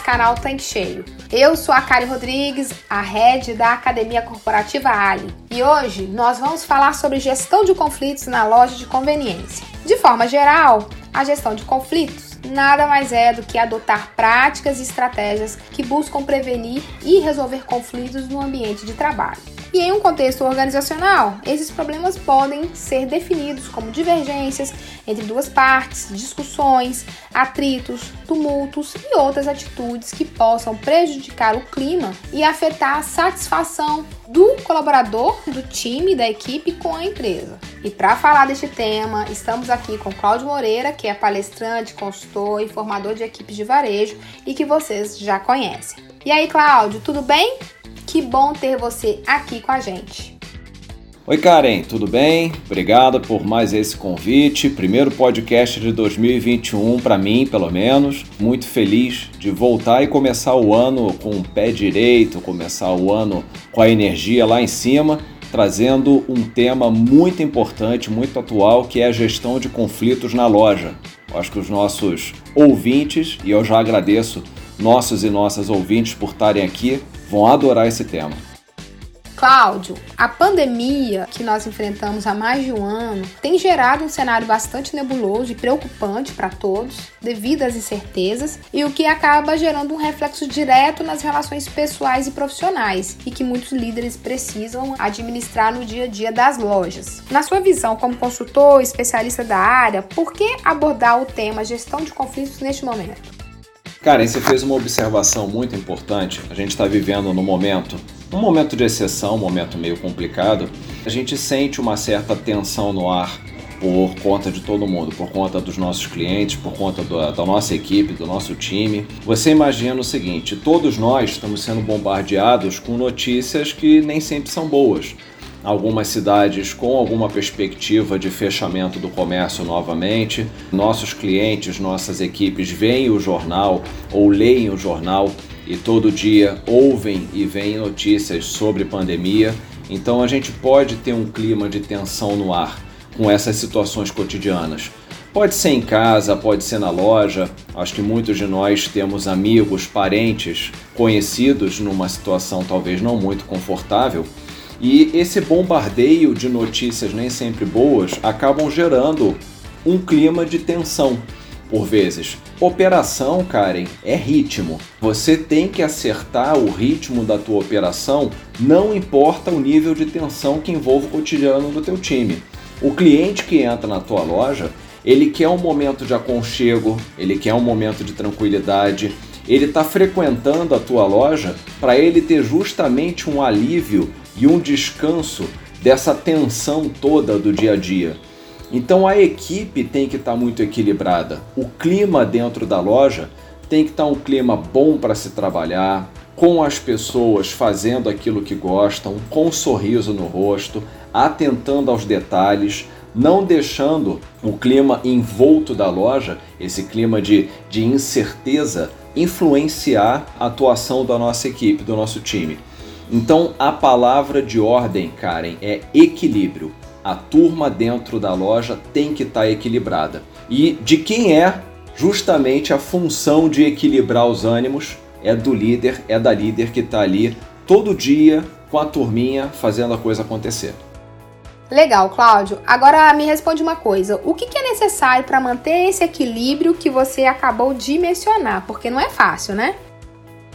Nosso canal Tanque Cheio. Eu sou a Karen Rodrigues, a head da Academia Corporativa Ali, e hoje nós vamos falar sobre gestão de conflitos na loja de conveniência. De forma geral, a gestão de conflitos nada mais é do que adotar práticas e estratégias que buscam prevenir e resolver conflitos no ambiente de trabalho. E em um contexto organizacional, esses problemas podem ser definidos como divergências entre duas partes, discussões, atritos, tumultos e outras atitudes que possam prejudicar o clima e afetar a satisfação do colaborador, do time, da equipe com a empresa. E para falar deste tema, estamos aqui com Cláudio Moreira, que é palestrante, consultor e formador de equipes de varejo e que vocês já conhecem. E aí, Cláudio, tudo bem? Que bom ter você aqui com a gente. Oi, Karen, tudo bem? Obrigado por mais esse convite. Primeiro podcast de 2021 para mim, pelo menos. Muito feliz de voltar e começar o ano com o pé direito, começar o ano com a energia lá em cima, trazendo um tema muito importante, muito atual, que é a gestão de conflitos na loja. acho que os nossos ouvintes, e eu já agradeço nossos e nossas ouvintes por estarem aqui, vão adorar esse tema. Cláudio, a pandemia que nós enfrentamos há mais de um ano tem gerado um cenário bastante nebuloso e preocupante para todos, devido às incertezas, e o que acaba gerando um reflexo direto nas relações pessoais e profissionais, e que muitos líderes precisam administrar no dia a dia das lojas. Na sua visão como consultor, especialista da área, por que abordar o tema gestão de conflitos neste momento? Karen, você fez uma observação muito importante. A gente está vivendo no momento, um momento de exceção, um momento meio complicado. A gente sente uma certa tensão no ar por conta de todo mundo, por conta dos nossos clientes, por conta da, da nossa equipe, do nosso time. Você imagina o seguinte: todos nós estamos sendo bombardeados com notícias que nem sempre são boas algumas cidades com alguma perspectiva de fechamento do comércio novamente. Nossos clientes, nossas equipes veem o jornal ou leem o jornal e todo dia ouvem e veem notícias sobre pandemia. Então a gente pode ter um clima de tensão no ar com essas situações cotidianas. Pode ser em casa, pode ser na loja. Acho que muitos de nós temos amigos, parentes, conhecidos numa situação talvez não muito confortável e esse bombardeio de notícias nem sempre boas acabam gerando um clima de tensão por vezes. Operação, Karen, é ritmo. Você tem que acertar o ritmo da tua operação, não importa o nível de tensão que envolve o cotidiano do teu time. O cliente que entra na tua loja, ele quer um momento de aconchego, ele quer um momento de tranquilidade, ele está frequentando a tua loja para ele ter justamente um alívio e um descanso dessa tensão toda do dia a dia. Então a equipe tem que estar tá muito equilibrada. O clima dentro da loja tem que estar tá um clima bom para se trabalhar, com as pessoas fazendo aquilo que gostam, com um sorriso no rosto, atentando aos detalhes, não deixando o clima envolto da loja, esse clima de, de incerteza, influenciar a atuação da nossa equipe, do nosso time. Então a palavra de ordem, Karen, é equilíbrio. A turma dentro da loja tem que estar tá equilibrada. E de quem é justamente a função de equilibrar os ânimos é do líder, é da líder que está ali todo dia com a turminha fazendo a coisa acontecer. Legal, Cláudio. Agora me responde uma coisa: o que, que é necessário para manter esse equilíbrio que você acabou de mencionar? Porque não é fácil, né?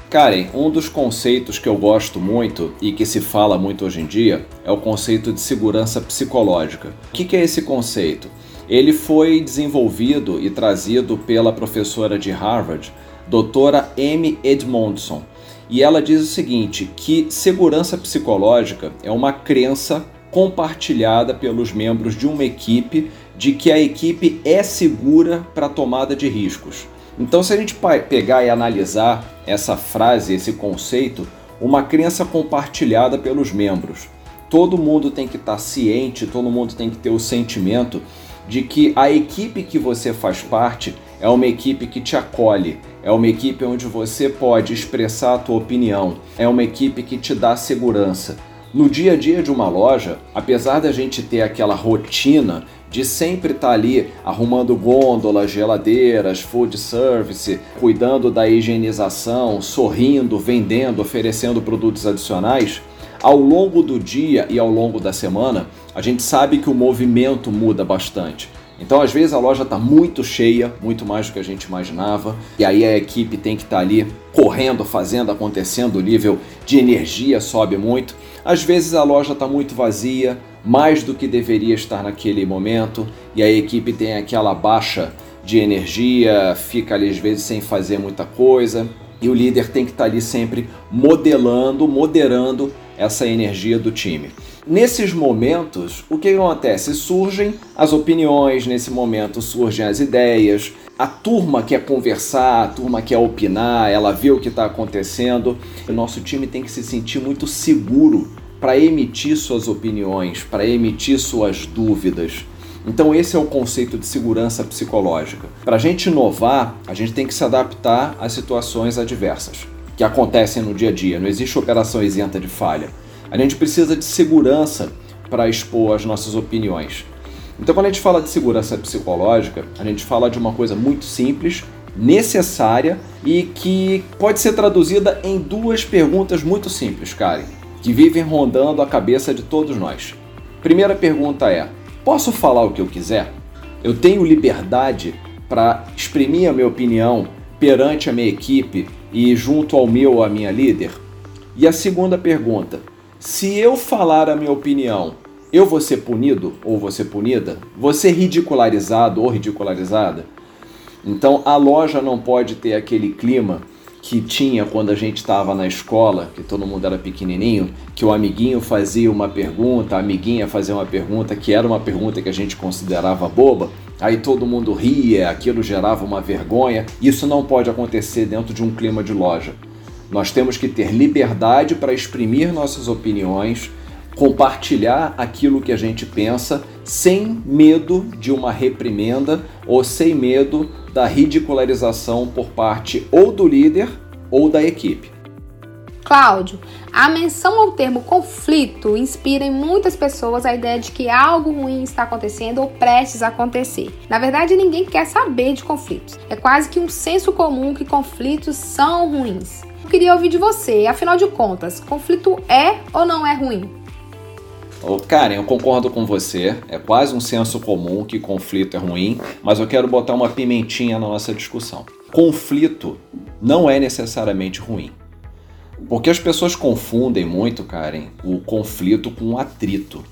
Karen, um dos conceitos que eu gosto muito e que se fala muito hoje em dia é o conceito de segurança psicológica. O que é esse conceito? Ele foi desenvolvido e trazido pela professora de Harvard, doutora Amy Edmondson. E ela diz o seguinte: que segurança psicológica é uma crença compartilhada pelos membros de uma equipe de que a equipe é segura para tomada de riscos. Então, se a gente pegar e analisar essa frase, esse conceito, uma crença compartilhada pelos membros. todo mundo tem que estar tá ciente, todo mundo tem que ter o sentimento de que a equipe que você faz parte é uma equipe que te acolhe, é uma equipe onde você pode expressar a tua opinião, é uma equipe que te dá segurança. No dia a dia de uma loja, apesar da gente ter aquela rotina de sempre estar tá ali arrumando gôndolas, geladeiras, food service, cuidando da higienização, sorrindo, vendendo, oferecendo produtos adicionais, ao longo do dia e ao longo da semana, a gente sabe que o movimento muda bastante. Então, às vezes, a loja está muito cheia, muito mais do que a gente imaginava, e aí a equipe tem que estar tá ali correndo, fazendo, acontecendo, o nível de energia sobe muito. Às vezes, a loja está muito vazia, mais do que deveria estar naquele momento, e a equipe tem aquela baixa de energia, fica ali às vezes sem fazer muita coisa, e o líder tem que estar tá ali sempre modelando, moderando essa energia do time. Nesses momentos, o que acontece? Surgem as opiniões, nesse momento surgem as ideias, a turma quer conversar, a turma quer opinar, ela vê o que está acontecendo. O nosso time tem que se sentir muito seguro para emitir suas opiniões, para emitir suas dúvidas. Então, esse é o conceito de segurança psicológica. Para a gente inovar, a gente tem que se adaptar às situações adversas que acontecem no dia a dia. Não existe operação isenta de falha. A gente precisa de segurança para expor as nossas opiniões. Então, quando a gente fala de segurança psicológica, a gente fala de uma coisa muito simples, necessária e que pode ser traduzida em duas perguntas muito simples, Karen, que vivem rondando a cabeça de todos nós. Primeira pergunta é: posso falar o que eu quiser? Eu tenho liberdade para exprimir a minha opinião perante a minha equipe e junto ao meu ou à minha líder? E a segunda pergunta: se eu falar a minha opinião, eu vou ser punido ou vou ser punida? Ser ridicularizado ou ridicularizada? Então a loja não pode ter aquele clima que tinha quando a gente estava na escola, que todo mundo era pequenininho, que o amiguinho fazia uma pergunta, a amiguinha fazia uma pergunta que era uma pergunta que a gente considerava boba, aí todo mundo ria, aquilo gerava uma vergonha. Isso não pode acontecer dentro de um clima de loja. Nós temos que ter liberdade para exprimir nossas opiniões, compartilhar aquilo que a gente pensa, sem medo de uma reprimenda ou sem medo da ridicularização por parte ou do líder ou da equipe. Cláudio, a menção ao termo conflito inspira em muitas pessoas a ideia de que algo ruim está acontecendo ou prestes a acontecer. Na verdade, ninguém quer saber de conflitos. É quase que um senso comum que conflitos são ruins. Eu queria ouvir de você, afinal de contas, conflito é ou não é ruim? Karen, eu concordo com você. É quase um senso comum que conflito é ruim, mas eu quero botar uma pimentinha na nossa discussão. Conflito não é necessariamente ruim. Porque as pessoas confundem muito, Karen, o conflito com o atrito.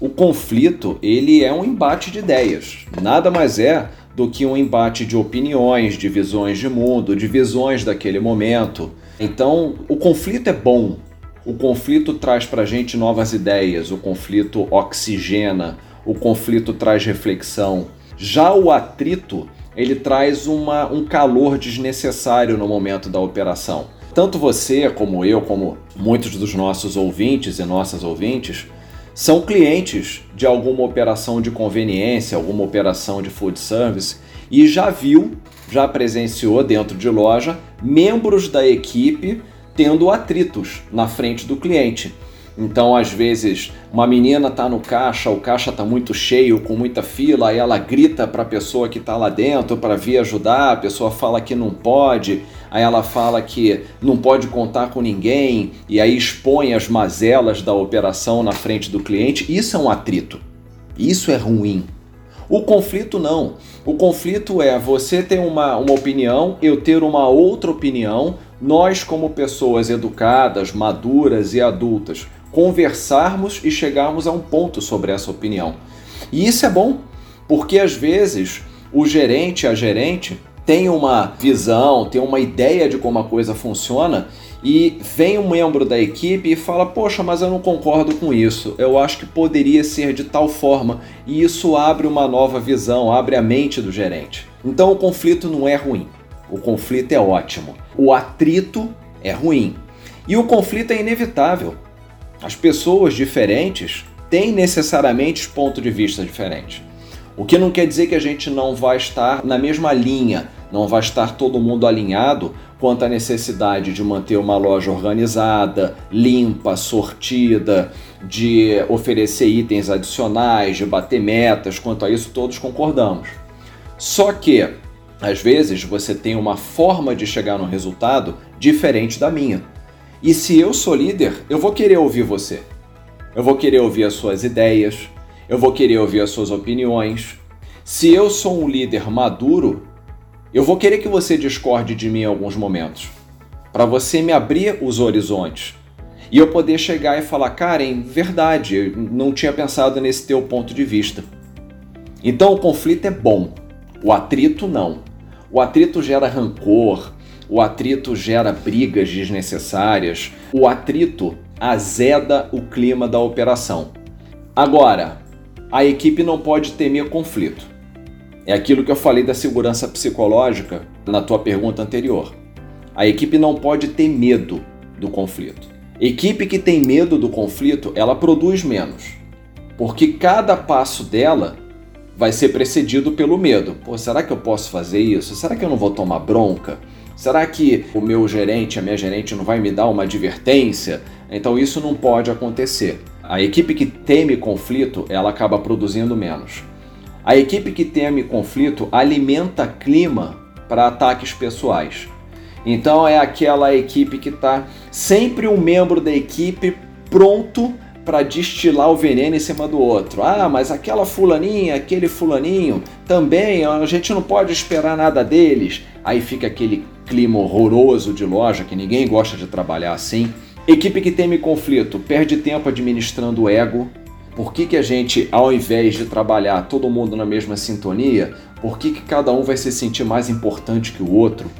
O conflito, ele é um embate de ideias. Nada mais é do que um embate de opiniões, de visões de mundo, de visões daquele momento. Então, o conflito é bom. O conflito traz para a gente novas ideias, o conflito oxigena, o conflito traz reflexão. Já o atrito, ele traz uma, um calor desnecessário no momento da operação. Tanto você, como eu, como muitos dos nossos ouvintes e nossas ouvintes, são clientes de alguma operação de conveniência, alguma operação de food service e já viu, já presenciou dentro de loja membros da equipe tendo atritos na frente do cliente. Então, às vezes, uma menina está no caixa, o caixa está muito cheio, com muita fila, aí ela grita para a pessoa que está lá dentro para vir ajudar, a pessoa fala que não pode, aí ela fala que não pode contar com ninguém, e aí expõe as mazelas da operação na frente do cliente. Isso é um atrito. Isso é ruim. O conflito não. O conflito é você ter uma, uma opinião, eu ter uma outra opinião, nós, como pessoas educadas, maduras e adultas, conversarmos e chegarmos a um ponto sobre essa opinião. E isso é bom, porque às vezes o gerente, a gerente, tem uma visão, tem uma ideia de como a coisa funciona e vem um membro da equipe e fala: Poxa, mas eu não concordo com isso, eu acho que poderia ser de tal forma, e isso abre uma nova visão, abre a mente do gerente. Então o conflito não é ruim, o conflito é ótimo, o atrito é ruim e o conflito é inevitável. As pessoas diferentes têm necessariamente pontos de vista diferentes. O que não quer dizer que a gente não vai estar na mesma linha, não vai estar todo mundo alinhado quanto à necessidade de manter uma loja organizada, limpa, sortida, de oferecer itens adicionais, de bater metas, quanto a isso todos concordamos. Só que, às vezes, você tem uma forma de chegar no resultado diferente da minha. E se eu sou líder, eu vou querer ouvir você. Eu vou querer ouvir as suas ideias, eu vou querer ouvir as suas opiniões. Se eu sou um líder maduro, eu vou querer que você discorde de mim em alguns momentos, para você me abrir os horizontes e eu poder chegar e falar, Karen, verdade, eu não tinha pensado nesse teu ponto de vista. Então o conflito é bom, o atrito não. O atrito gera rancor, o atrito gera brigas desnecessárias, o atrito azeda o clima da operação. Agora, a equipe não pode temer conflito. É aquilo que eu falei da segurança psicológica na tua pergunta anterior. A equipe não pode ter medo do conflito. Equipe que tem medo do conflito, ela produz menos. Porque cada passo dela vai ser precedido pelo medo. Pô, será que eu posso fazer isso? Será que eu não vou tomar bronca? Será que o meu gerente, a minha gerente não vai me dar uma advertência? Então isso não pode acontecer. A equipe que teme conflito, ela acaba produzindo menos. A equipe que teme conflito alimenta clima para ataques pessoais. Então é aquela equipe que está sempre um membro da equipe pronto para destilar o veneno em cima do outro. Ah, mas aquela fulaninha, aquele fulaninho, também a gente não pode esperar nada deles. Aí fica aquele clima horroroso de loja que ninguém gosta de trabalhar assim. Equipe que teme conflito perde tempo administrando o ego, por que, que a gente, ao invés de trabalhar todo mundo na mesma sintonia, por que, que cada um vai se sentir mais importante que o outro?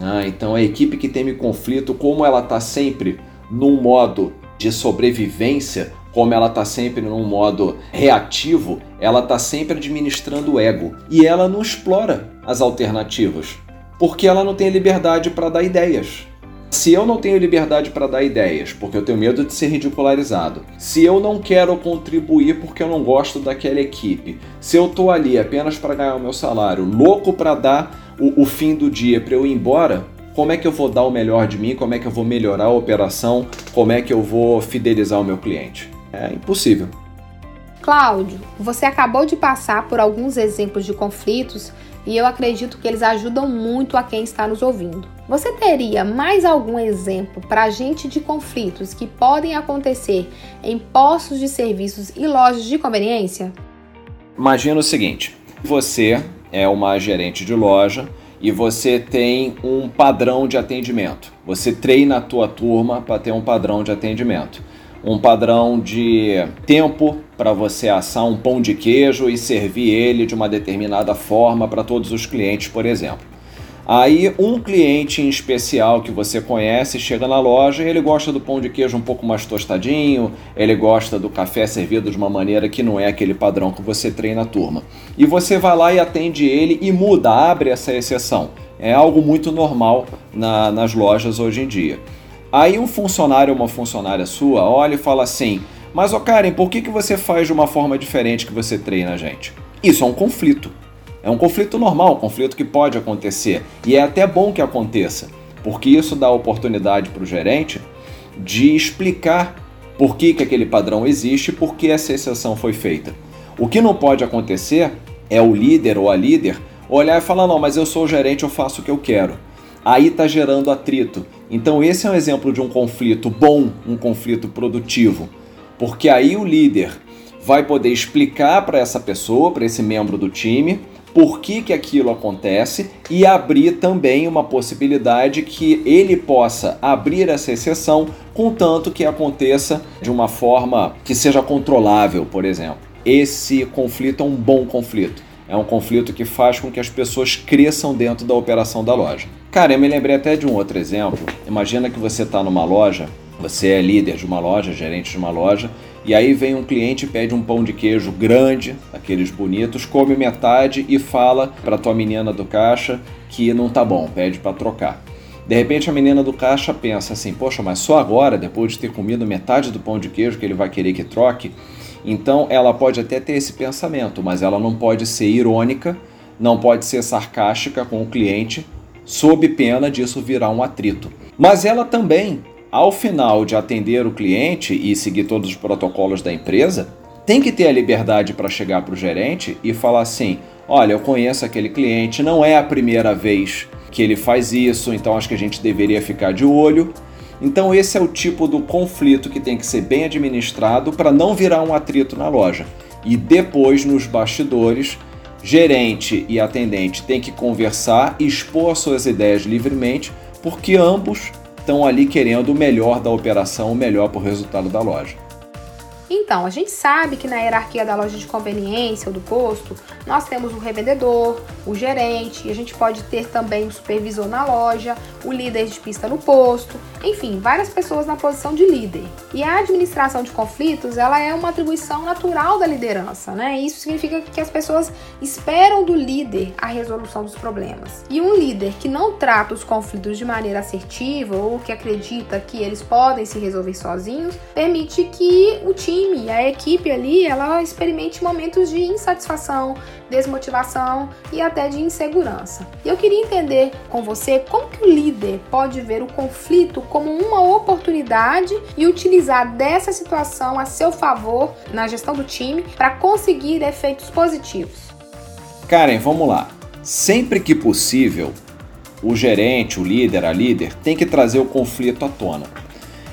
Ah, então a equipe que teme conflito, como ela está sempre num modo de sobrevivência, como ela está sempre num modo reativo, ela está sempre administrando o ego e ela não explora as alternativas, porque ela não tem liberdade para dar ideias. Se eu não tenho liberdade para dar ideias, porque eu tenho medo de ser ridicularizado, se eu não quero contribuir porque eu não gosto daquela equipe, se eu tô ali apenas para ganhar o meu salário, louco para dar o, o fim do dia para eu ir embora, como é que eu vou dar o melhor de mim? Como é que eu vou melhorar a operação? Como é que eu vou fidelizar o meu cliente? É impossível. Cláudio, você acabou de passar por alguns exemplos de conflitos e eu acredito que eles ajudam muito a quem está nos ouvindo. Você teria mais algum exemplo para a gente de conflitos que podem acontecer em postos de serviços e lojas de conveniência? Imagina o seguinte: você é uma gerente de loja e você tem um padrão de atendimento. Você treina a tua turma para ter um padrão de atendimento um padrão de tempo para você assar um pão de queijo e servir ele de uma determinada forma para todos os clientes, por exemplo. Aí um cliente em especial que você conhece chega na loja e ele gosta do pão de queijo um pouco mais tostadinho, ele gosta do café servido de uma maneira que não é aquele padrão que você treina a turma. E você vai lá e atende ele e muda, abre essa exceção. É algo muito normal na, nas lojas hoje em dia. Aí um funcionário ou uma funcionária sua olha e fala assim: Mas, ô Karen, por que, que você faz de uma forma diferente que você treina a gente? Isso é um conflito. É um conflito normal, um conflito que pode acontecer. E é até bom que aconteça, porque isso dá oportunidade para o gerente de explicar por que, que aquele padrão existe e por que essa exceção foi feita. O que não pode acontecer é o líder ou a líder olhar e falar: Não, mas eu sou o gerente, eu faço o que eu quero aí está gerando atrito. Então, esse é um exemplo de um conflito bom, um conflito produtivo, porque aí o líder vai poder explicar para essa pessoa, para esse membro do time, por que, que aquilo acontece e abrir também uma possibilidade que ele possa abrir essa exceção, contanto que aconteça de uma forma que seja controlável, por exemplo. Esse conflito é um bom conflito. É um conflito que faz com que as pessoas cresçam dentro da operação da loja. Cara, eu me lembrei até de um outro exemplo. Imagina que você está numa loja, você é líder de uma loja, gerente de uma loja, e aí vem um cliente pede um pão de queijo grande, aqueles bonitos, come metade e fala para tua menina do caixa que não tá bom, pede para trocar. De repente a menina do caixa pensa assim: poxa, mas só agora, depois de ter comido metade do pão de queijo, que ele vai querer que troque? Então ela pode até ter esse pensamento, mas ela não pode ser irônica, não pode ser sarcástica com o cliente, sob pena disso virar um atrito. Mas ela também, ao final de atender o cliente e seguir todos os protocolos da empresa, tem que ter a liberdade para chegar para o gerente e falar assim: olha, eu conheço aquele cliente, não é a primeira vez que ele faz isso, então acho que a gente deveria ficar de olho. Então esse é o tipo do conflito que tem que ser bem administrado para não virar um atrito na loja. E depois nos bastidores, gerente e atendente têm que conversar e expor suas ideias livremente, porque ambos estão ali querendo o melhor da operação, o melhor para o resultado da loja. Então, a gente sabe que na hierarquia da loja de conveniência ou do posto, nós temos o revendedor, o gerente, a gente pode ter também o supervisor na loja, o líder de pista no posto, enfim, várias pessoas na posição de líder. E a administração de conflitos, ela é uma atribuição natural da liderança, né? Isso significa que as pessoas esperam do líder a resolução dos problemas. E um líder que não trata os conflitos de maneira assertiva ou que acredita que eles podem se resolver sozinhos, permite que o time time, a equipe ali, ela experimente momentos de insatisfação, desmotivação e até de insegurança. E eu queria entender com você como que o líder pode ver o conflito como uma oportunidade e utilizar dessa situação a seu favor na gestão do time para conseguir efeitos positivos. Karen, vamos lá. Sempre que possível, o gerente, o líder, a líder tem que trazer o conflito à tona.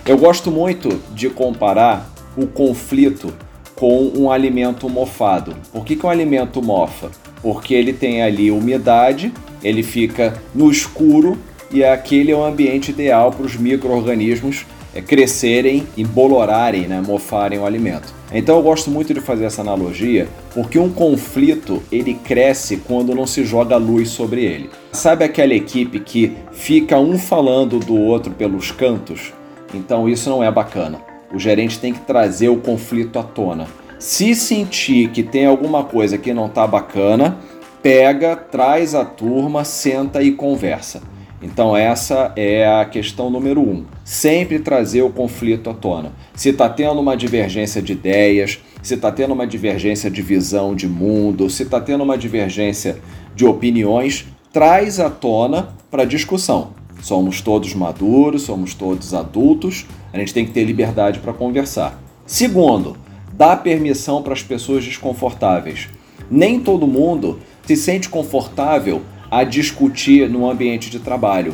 Eu gosto muito de comparar o conflito com um alimento mofado. Por que, que um alimento mofa? Porque ele tem ali umidade, ele fica no escuro e aquele é o ambiente ideal para os micro-organismos é, crescerem, embolorarem, né, mofarem o alimento. Então eu gosto muito de fazer essa analogia, porque um conflito ele cresce quando não se joga luz sobre ele. Sabe aquela equipe que fica um falando do outro pelos cantos? Então isso não é bacana. O gerente tem que trazer o conflito à tona. Se sentir que tem alguma coisa que não está bacana, pega, traz a turma, senta e conversa. Então essa é a questão número um. Sempre trazer o conflito à tona. Se está tendo uma divergência de ideias, se está tendo uma divergência de visão de mundo, se está tendo uma divergência de opiniões, traz à tona para discussão. Somos todos maduros, somos todos adultos, a gente tem que ter liberdade para conversar. Segundo, dá permissão para as pessoas desconfortáveis. Nem todo mundo se sente confortável a discutir no ambiente de trabalho.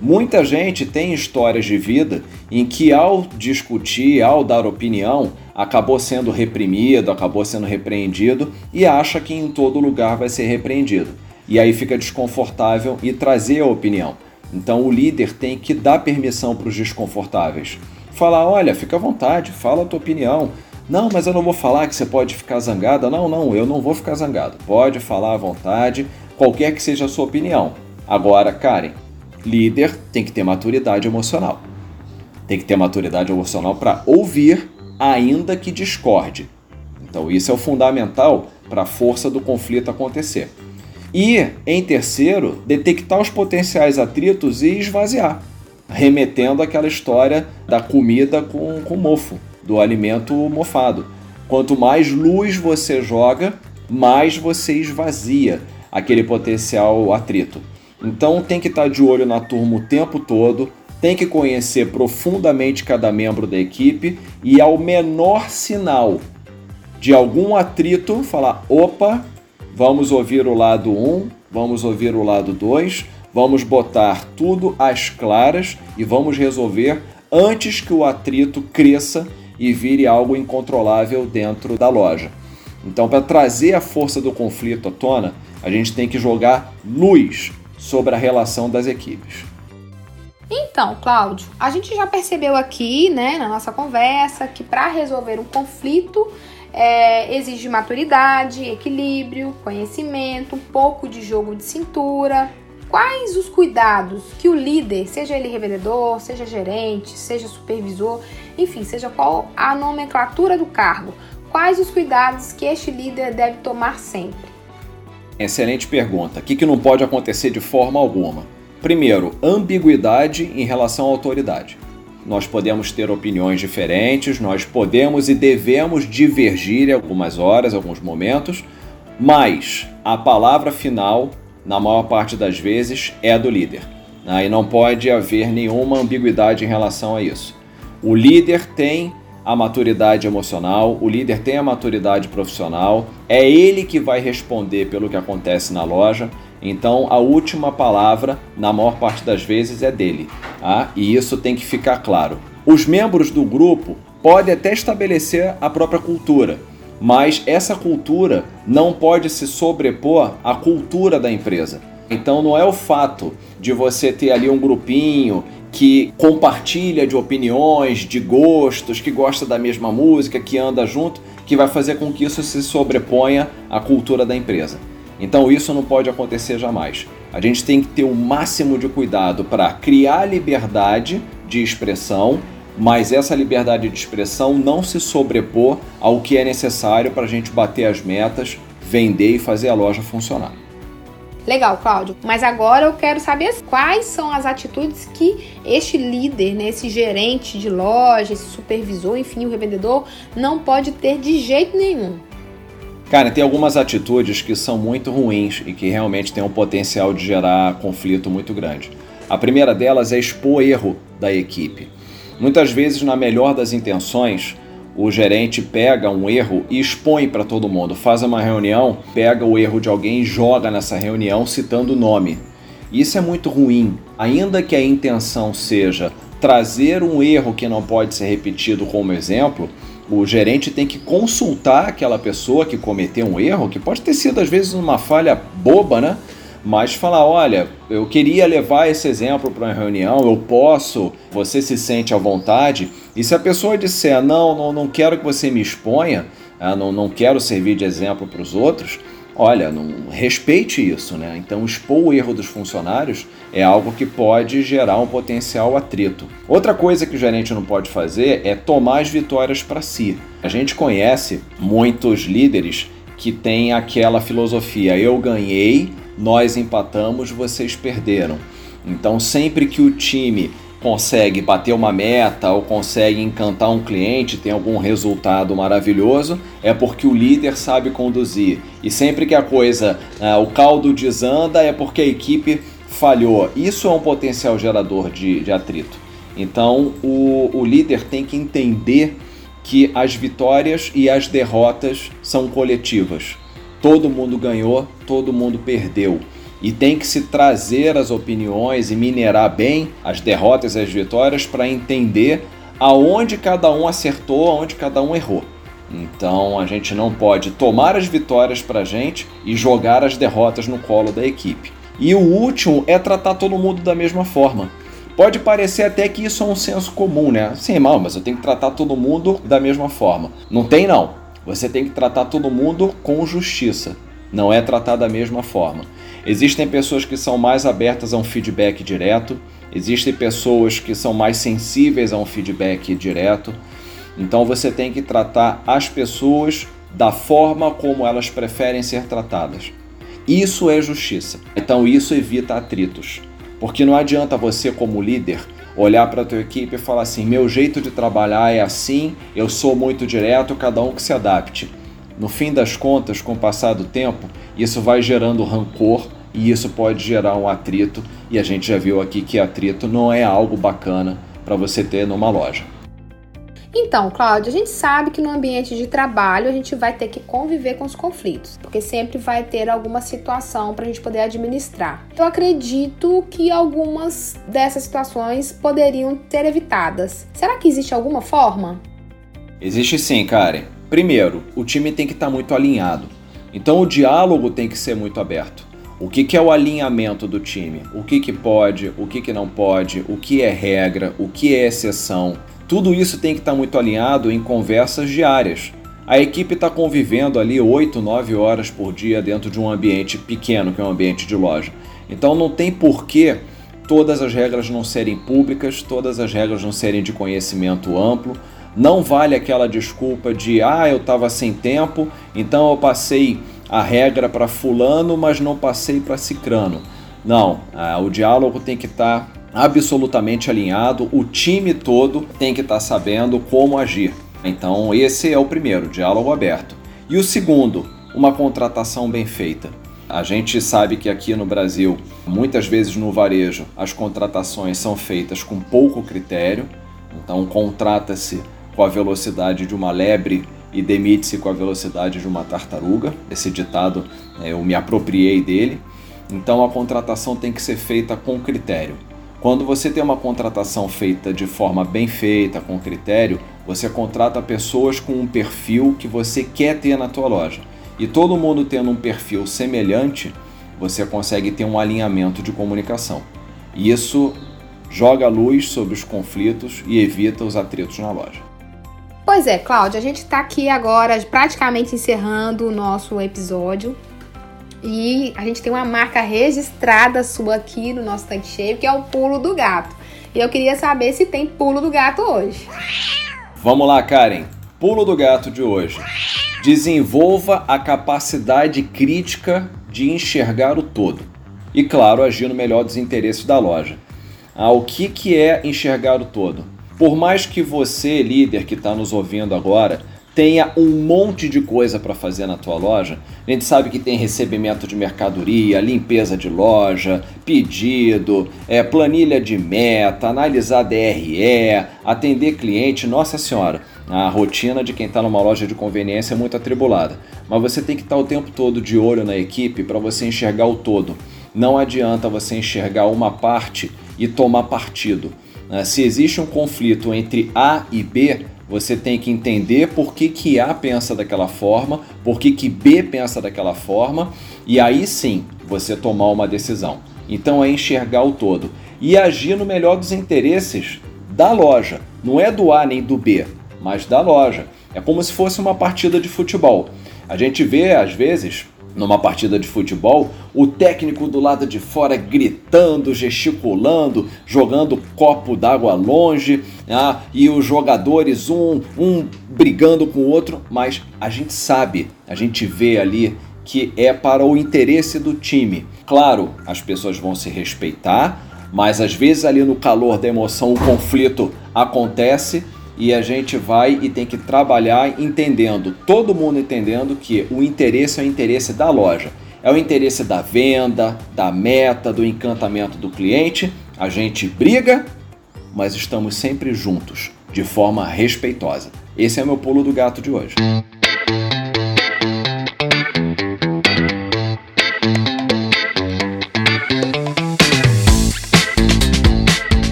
Muita gente tem histórias de vida em que, ao discutir, ao dar opinião, acabou sendo reprimido, acabou sendo repreendido e acha que em todo lugar vai ser repreendido. E aí fica desconfortável e trazer a opinião. Então o líder tem que dar permissão para os desconfortáveis. Falar, olha, fica à vontade, fala a tua opinião. Não, mas eu não vou falar que você pode ficar zangada. Não, não, eu não vou ficar zangado. Pode falar à vontade, qualquer que seja a sua opinião. Agora, Karen, líder tem que ter maturidade emocional. Tem que ter maturidade emocional para ouvir, ainda que discorde. Então, isso é o fundamental para a força do conflito acontecer. E, em terceiro, detectar os potenciais atritos e esvaziar, remetendo àquela história da comida com, com mofo, do alimento mofado. Quanto mais luz você joga, mais você esvazia aquele potencial atrito. Então tem que estar de olho na turma o tempo todo, tem que conhecer profundamente cada membro da equipe e ao menor sinal de algum atrito, falar: opa, Vamos ouvir o lado 1, vamos ouvir o lado 2, vamos botar tudo às claras e vamos resolver antes que o atrito cresça e vire algo incontrolável dentro da loja. Então, para trazer a força do conflito à tona, a gente tem que jogar luz sobre a relação das equipes. Então, Cláudio, a gente já percebeu aqui, né, na nossa conversa, que para resolver um conflito é, exige maturidade, equilíbrio, conhecimento, um pouco de jogo de cintura. Quais os cuidados que o líder, seja ele revendedor, seja gerente, seja supervisor, enfim, seja qual a nomenclatura do cargo, quais os cuidados que este líder deve tomar sempre? Excelente pergunta. O que, que não pode acontecer de forma alguma? Primeiro, ambiguidade em relação à autoridade. Nós podemos ter opiniões diferentes, nós podemos e devemos divergir em algumas horas, alguns momentos, mas a palavra final, na maior parte das vezes, é do líder. Né? E não pode haver nenhuma ambiguidade em relação a isso. O líder tem a maturidade emocional, o líder tem a maturidade profissional, é ele que vai responder pelo que acontece na loja. Então a última palavra, na maior parte das vezes, é dele. Tá? E isso tem que ficar claro. Os membros do grupo podem até estabelecer a própria cultura, mas essa cultura não pode se sobrepor à cultura da empresa. Então não é o fato de você ter ali um grupinho que compartilha de opiniões, de gostos, que gosta da mesma música, que anda junto, que vai fazer com que isso se sobreponha à cultura da empresa. Então isso não pode acontecer jamais. A gente tem que ter o máximo de cuidado para criar liberdade de expressão, mas essa liberdade de expressão não se sobrepor ao que é necessário para a gente bater as metas, vender e fazer a loja funcionar. Legal, Cláudio. Mas agora eu quero saber quais são as atitudes que este líder, né, esse gerente de loja, esse supervisor, enfim, o revendedor, não pode ter de jeito nenhum. Cara, tem algumas atitudes que são muito ruins e que realmente têm um potencial de gerar conflito muito grande. A primeira delas é expor erro da equipe. Muitas vezes, na melhor das intenções, o gerente pega um erro e expõe para todo mundo. Faz uma reunião, pega o erro de alguém e joga nessa reunião citando o nome. Isso é muito ruim. Ainda que a intenção seja trazer um erro que não pode ser repetido como exemplo, o gerente tem que consultar aquela pessoa que cometeu um erro, que pode ter sido às vezes uma falha boba, né? mas falar: olha, eu queria levar esse exemplo para uma reunião, eu posso, você se sente à vontade. E se a pessoa disser: não, não, não quero que você me exponha, ah, não, não quero servir de exemplo para os outros, olha, não, respeite isso, né? Então, expor o erro dos funcionários é algo que pode gerar um potencial atrito. Outra coisa que o gerente não pode fazer é tomar as vitórias para si. A gente conhece muitos líderes que têm aquela filosofia: eu ganhei, nós empatamos, vocês perderam. Então, sempre que o time consegue bater uma meta ou consegue encantar um cliente, tem algum resultado maravilhoso, é porque o líder sabe conduzir. E sempre que a coisa, uh, o caldo desanda, é porque a equipe falhou. Isso é um potencial gerador de, de atrito. Então, o, o líder tem que entender que as vitórias e as derrotas são coletivas. Todo mundo ganhou, todo mundo perdeu. E tem que se trazer as opiniões e minerar bem as derrotas e as vitórias para entender aonde cada um acertou, aonde cada um errou. Então a gente não pode tomar as vitórias para a gente e jogar as derrotas no colo da equipe. E o último é tratar todo mundo da mesma forma. Pode parecer até que isso é um senso comum, né? Sim, mal, mas eu tenho que tratar todo mundo da mesma forma. Não tem não. Você tem que tratar todo mundo com justiça, não é tratar da mesma forma. Existem pessoas que são mais abertas a um feedback direto, existem pessoas que são mais sensíveis a um feedback direto. Então você tem que tratar as pessoas da forma como elas preferem ser tratadas. Isso é justiça. Então isso evita atritos. Porque não adianta você como líder olhar para a tua equipe e falar assim: meu jeito de trabalhar é assim, eu sou muito direto, cada um que se adapte. No fim das contas, com o passar do tempo, isso vai gerando rancor e isso pode gerar um atrito. E a gente já viu aqui que atrito não é algo bacana para você ter numa loja. Então, Cláudia, a gente sabe que no ambiente de trabalho a gente vai ter que conviver com os conflitos, porque sempre vai ter alguma situação para a gente poder administrar. Eu acredito que algumas dessas situações poderiam ser evitadas. Será que existe alguma forma? Existe sim, Karen. Primeiro, o time tem que estar tá muito alinhado. Então o diálogo tem que ser muito aberto. O que, que, é o alinhamento do time? O que, que pode, o que, que não pode, o que é regra, o que é exceção. Tudo isso tem que estar muito alinhado em conversas diárias. A equipe está convivendo ali 8, 9 horas por dia dentro de um ambiente pequeno, que é um ambiente de loja. Então não tem porquê todas as regras não serem públicas, todas as regras não serem de conhecimento amplo. Não vale aquela desculpa de ah, eu estava sem tempo, então eu passei a regra para fulano, mas não passei para cicrano. Não, o diálogo tem que estar tá absolutamente alinhado, o time todo tem que estar tá sabendo como agir. Então, esse é o primeiro, diálogo aberto. E o segundo, uma contratação bem feita. A gente sabe que aqui no Brasil, muitas vezes no varejo, as contratações são feitas com pouco critério. Então, contrata-se com a velocidade de uma lebre e demite-se com a velocidade de uma tartaruga. Esse ditado é, eu me apropriei dele. Então, a contratação tem que ser feita com critério. Quando você tem uma contratação feita de forma bem feita, com critério, você contrata pessoas com um perfil que você quer ter na tua loja. E todo mundo tendo um perfil semelhante, você consegue ter um alinhamento de comunicação. E isso joga luz sobre os conflitos e evita os atritos na loja. Pois é, Cláudia, a gente está aqui agora praticamente encerrando o nosso episódio. E a gente tem uma marca registrada sua aqui no nosso tanque cheio, que é o pulo do gato. E eu queria saber se tem pulo do gato hoje. Vamos lá, Karen. Pulo do gato de hoje. Desenvolva a capacidade crítica de enxergar o todo. E claro, agir no melhor dos interesses da loja. Ah, o que, que é enxergar o todo? Por mais que você, líder que está nos ouvindo agora, tenha um monte de coisa para fazer na tua loja. A gente sabe que tem recebimento de mercadoria, limpeza de loja, pedido, é, planilha de meta, analisar DRE, atender cliente. Nossa Senhora, a rotina de quem está numa loja de conveniência é muito atribulada. Mas você tem que estar tá o tempo todo de olho na equipe para você enxergar o todo. Não adianta você enxergar uma parte e tomar partido. Né? Se existe um conflito entre A e B, você tem que entender por que, que A pensa daquela forma, por que, que B pensa daquela forma, e aí sim você tomar uma decisão. Então é enxergar o todo e agir no melhor dos interesses da loja. Não é do A nem do B, mas da loja. É como se fosse uma partida de futebol. A gente vê, às vezes, numa partida de futebol, o técnico do lado de fora gritando, gesticulando, jogando copo d'água longe, ah, e os jogadores um, um brigando com o outro, mas a gente sabe, a gente vê ali que é para o interesse do time. Claro, as pessoas vão se respeitar, mas às vezes ali no calor da emoção o conflito acontece e a gente vai e tem que trabalhar entendendo, todo mundo entendendo que o interesse é o interesse da loja, é o interesse da venda, da meta, do encantamento do cliente. A gente briga, mas estamos sempre juntos, de forma respeitosa. Esse é o meu pulo do gato de hoje.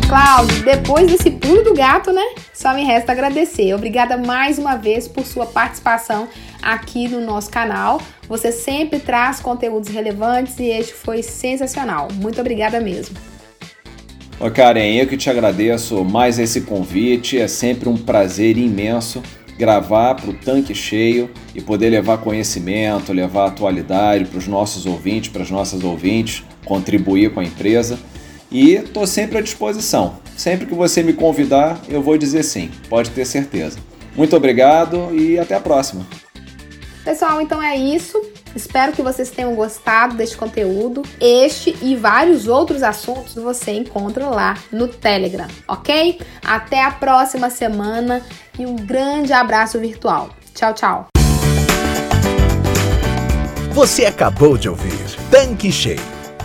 Cláudio, depois desse pulo do gato, né? Só me resta agradecer. Obrigada mais uma vez por sua participação aqui no nosso canal. Você sempre traz conteúdos relevantes e este foi sensacional. Muito obrigada mesmo. Ô Karen, eu que te agradeço mais esse convite. É sempre um prazer imenso gravar para o tanque cheio e poder levar conhecimento, levar atualidade para os nossos ouvintes, para as nossas ouvintes, contribuir com a empresa. E estou sempre à disposição. Sempre que você me convidar, eu vou dizer sim, pode ter certeza. Muito obrigado e até a próxima. Pessoal, então é isso. Espero que vocês tenham gostado deste conteúdo. Este e vários outros assuntos você encontra lá no Telegram, ok? Até a próxima semana e um grande abraço virtual. Tchau, tchau. Você acabou de ouvir Tanque Cheio